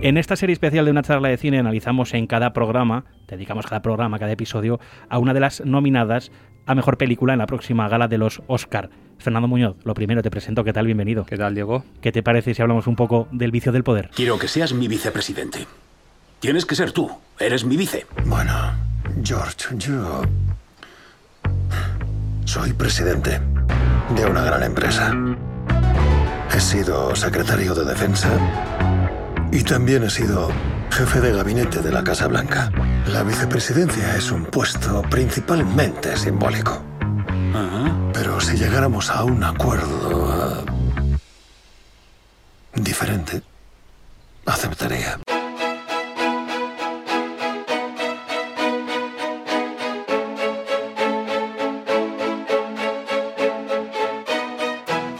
En esta serie especial de una charla de cine analizamos en cada programa, dedicamos cada programa, cada episodio, a una de las nominadas a mejor película en la próxima gala de los Oscar. Fernando Muñoz, lo primero te presento, ¿qué tal? Bienvenido. ¿Qué tal, Diego? ¿Qué te parece si hablamos un poco del vicio del poder? Quiero que seas mi vicepresidente. Tienes que ser tú. Eres mi vice. Bueno, George, yo soy presidente de una gran empresa. He sido secretario de defensa y también he sido jefe de gabinete de la Casa Blanca. La vicepresidencia es un puesto principalmente simbólico. Pero si llegáramos a un acuerdo eh, diferente, aceptaría.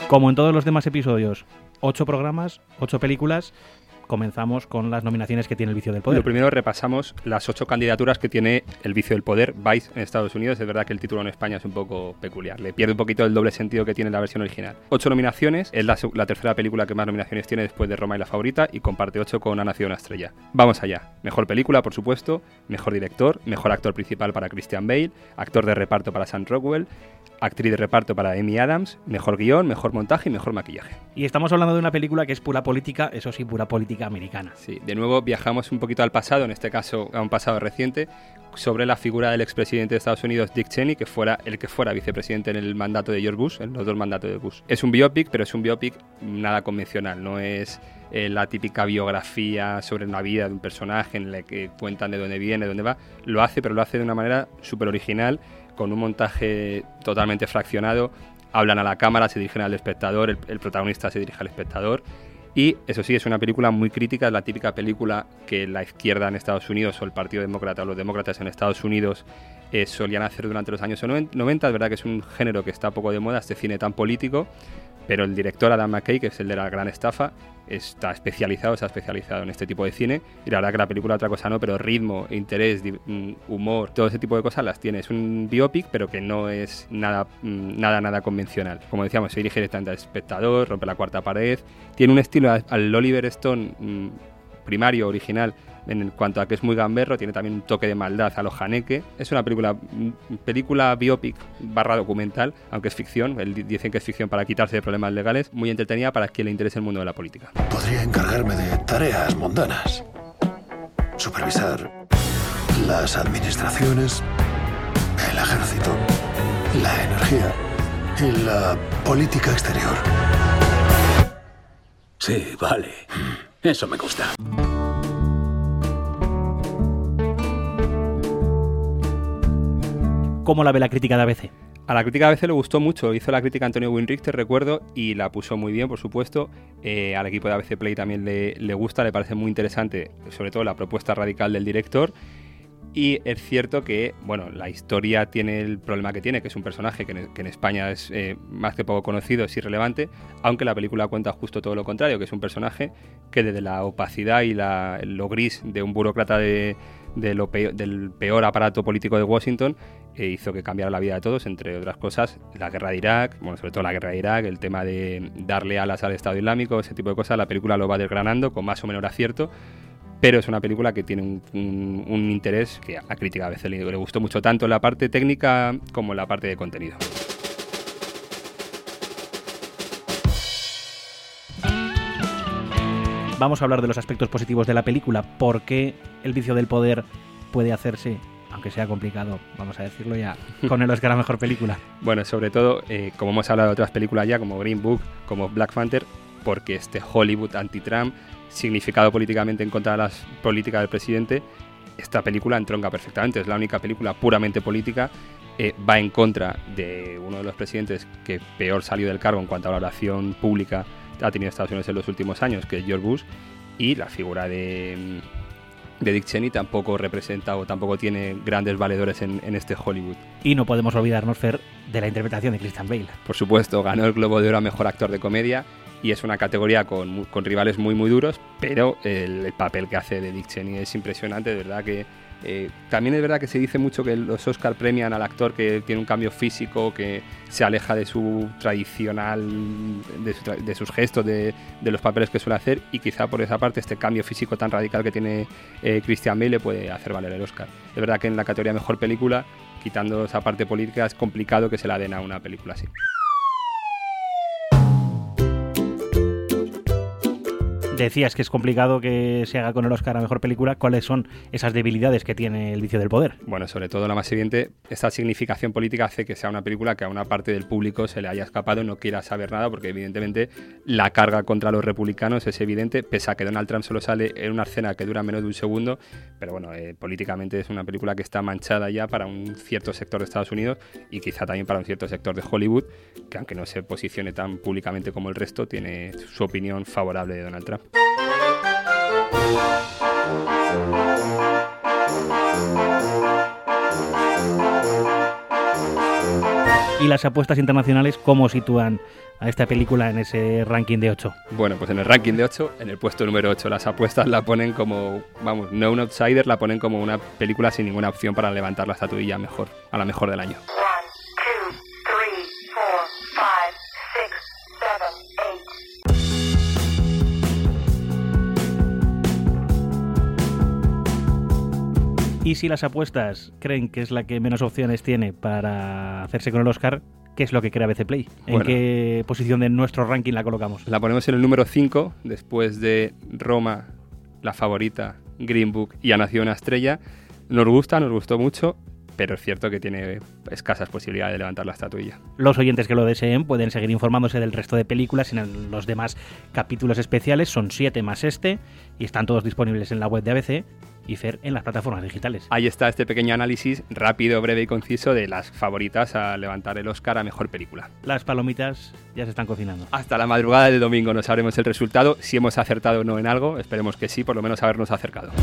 Como en todos los demás episodios, ocho programas, ocho películas comenzamos con las nominaciones que tiene el vicio del poder. Lo primero repasamos las ocho candidaturas que tiene el vicio del poder, Vice en Estados Unidos. Es verdad que el título en España es un poco peculiar, le pierde un poquito el doble sentido que tiene la versión original. Ocho nominaciones, es la, la tercera película que más nominaciones tiene después de Roma y la favorita y comparte ocho con Ha nacido una estrella. Vamos allá. Mejor película, por supuesto, mejor director, mejor actor principal para Christian Bale, actor de reparto para Sam Rockwell, actriz de reparto para Amy Adams, mejor guion, mejor montaje y mejor maquillaje. Y estamos hablando de una película que es pura política, eso sí, pura política americana. Sí, de nuevo viajamos un poquito al pasado, en este caso a un pasado reciente, sobre la figura del expresidente de Estados Unidos, Dick Cheney, que fuera el que fuera vicepresidente en el mandato de George Bush, en los dos mandatos de Bush. Es un biopic, pero es un biopic nada convencional, no es eh, la típica biografía sobre una vida de un personaje en la que cuentan de dónde viene, de dónde va. Lo hace, pero lo hace de una manera súper original, con un montaje totalmente fraccionado. Hablan a la cámara, se dirigen al espectador, el, el protagonista se dirige al espectador. Y eso sí, es una película muy crítica, es la típica película que la izquierda en Estados Unidos o el Partido Demócrata o los demócratas en Estados Unidos eh, solían hacer durante los años 90. Es verdad que es un género que está poco de moda, este cine tan político, pero el director Adam McKay, que es el de la gran estafa, está especializado, se ha especializado en este tipo de cine. Y la verdad que la película otra cosa no, pero ritmo, interés, mm, humor, todo ese tipo de cosas las tiene. Es un biopic, pero que no es nada, mm, nada, nada convencional. Como decíamos, se dirige directamente al espectador, rompe la cuarta pared. Tiene un estilo al- al Oliver Stone mm, primario, original, en cuanto a que es muy gamberro, tiene también un toque de maldad a lo Haneke. Es una película, película biopic barra documental, aunque es ficción, dicen que es ficción para quitarse de problemas legales, muy entretenida para quien le interese el mundo de la política. Podría encargarme de tareas mundanas. Supervisar las administraciones, el ejército, la energía y la política exterior. Sí, vale. Eso me gusta. ¿Cómo la ve la crítica de ABC? A la crítica a veces le gustó mucho, hizo la crítica Antonio Winrichter, recuerdo, y la puso muy bien, por supuesto. Eh, al equipo de ABC Play también le, le gusta, le parece muy interesante, sobre todo la propuesta radical del director. Y es cierto que, bueno, la historia tiene el problema que tiene, que es un personaje que en, España es eh, más que poco conocido, es irrelevante, aunque la película cuenta justo todo lo contrario, que es un personaje que desde la opacidad y la- lo gris de un burócrata de, del peor aparato político de Washington eh, hizo que cambiara la vida de todos, entre otras cosas, la guerra de Irak, bueno, sobre todo la guerra de Irak, el tema de darle alas al Estado Islámico, ese tipo de cosas, la película lo va desgranando con más o menos acierto, pero es una película que tiene un, un- un interés que a crítica a veces le, le gustó mucho tanto la parte técnica como la parte de contenido. Vamos a hablar de los aspectos positivos de la película, por qué el vicio del poder puede hacerse, aunque sea complicado, vamos a decirlo ya, con el Oscar a Mejor Película. Bueno, sobre todo, eh, como hemos hablado de otras películas ya, como Green Book, como Black Panther, porque este Hollywood anti-Trump, significado políticamente en contra de las políticas del presidente, esta película entronca perfectamente. Es la única película puramente política. eh, va en contra de uno de los presidentes que peor salió del cargo en cuanto a la oración pública ha tenido Estados Unidos en los últimos años, que es George Bush, y la figura de, mm, de Dick Cheney tampoco representa o tampoco tiene grandes valedores en, en este Hollywood. Y no podemos olvidarnos, Fer, de la interpretación de Christian Bale. Por supuesto, ganó el Globo de Oro a Mejor Actor de Comedia y es una categoría con, con rivales muy muy duros, pero el, el papel que hace de Dick Cheney es impresionante, de verdad que Eh, también es verdad que se dice mucho que los Oscar premian al actor que tiene un cambio físico, que se aleja de su tradicional, de, sus gestos, de, los papeles que suele hacer, y quizá por esa parte este cambio físico tan radical que tiene eh, Christian Bale le puede hacer valer el Oscar. Es verdad que en la categoría Mejor Película, quitando esa parte política, es complicado que se la den a una película así. Decías que es complicado que se haga con el Oscar a Mejor Película. ¿Cuáles son esas debilidades que tiene El vicio del poder? Bueno, sobre todo la más evidente, esta significación política hace que sea una película que a una parte del público se le haya escapado y no quiera saber nada, porque evidentemente la carga contra los republicanos es evidente, pese a que Donald Trump solo sale en una escena que dura menos de un segundo, pero bueno, eh, políticamente es una película que está manchada ya para un cierto sector de Estados Unidos y quizá también para un cierto sector de Hollywood, que aunque no se posicione tan públicamente como el resto, tiene su opinión favorable de Donald Trump. ¿Y las apuestas internacionales cómo sitúan a esta película en ese ranking de 8? Bueno, pues en el ranking de 8, en el puesto número 8, las apuestas la ponen como, vamos, no un outsider, la ponen como una película sin ninguna opción para levantar la estatuilla mejor, a la mejor del año. Y si las apuestas creen que es la que menos opciones tiene para hacerse con el Oscar, ¿qué es lo que crea BC Play? ¿En qué posición de nuestro ranking la colocamos? La ponemos en el número 5, después de Roma, La Favorita, Green Book y Ha Nacido una Estrella. Nos gusta, nos gustó mucho, pero es cierto que tiene escasas posibilidades de levantar la estatuilla. Los oyentes que lo deseen pueden seguir informándose del resto de películas en los demás capítulos especiales, son siete más este, y están todos disponibles en la web de ABC y Fer en las plataformas digitales. Ahí está este pequeño análisis rápido, breve y conciso de las favoritas a levantar el Oscar a Mejor Película. Las palomitas ya se están cocinando. Hasta la madrugada de domingo nos sabremos el resultado, si hemos acertado o no en algo, esperemos que sí, por lo menos habernos acercado.